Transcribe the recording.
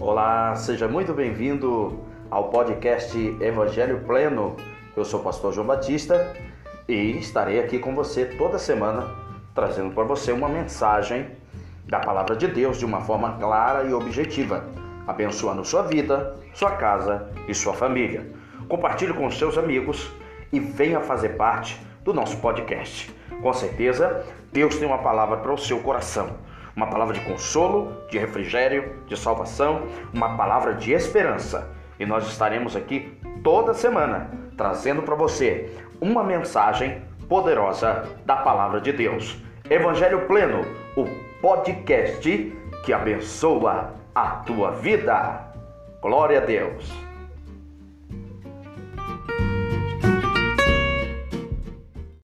Olá, seja muito bem-vindo ao podcast Evangelho Pleno. Eu sou o pastor João Batista e estarei aqui com você toda semana trazendo para você uma mensagem da palavra de Deus de uma forma clara e objetiva, abençoando sua vida, sua casa e sua família. Compartilhe com seus amigos e venha fazer parte do nosso podcast. Com certeza, Deus tem uma palavra para o seu coração uma palavra de consolo, de refrigério, de salvação, uma palavra de esperança. E nós estaremos aqui toda semana trazendo para você uma mensagem poderosa da palavra de Deus. Evangelho Pleno, o podcast que abençoa a tua vida. Glória a Deus.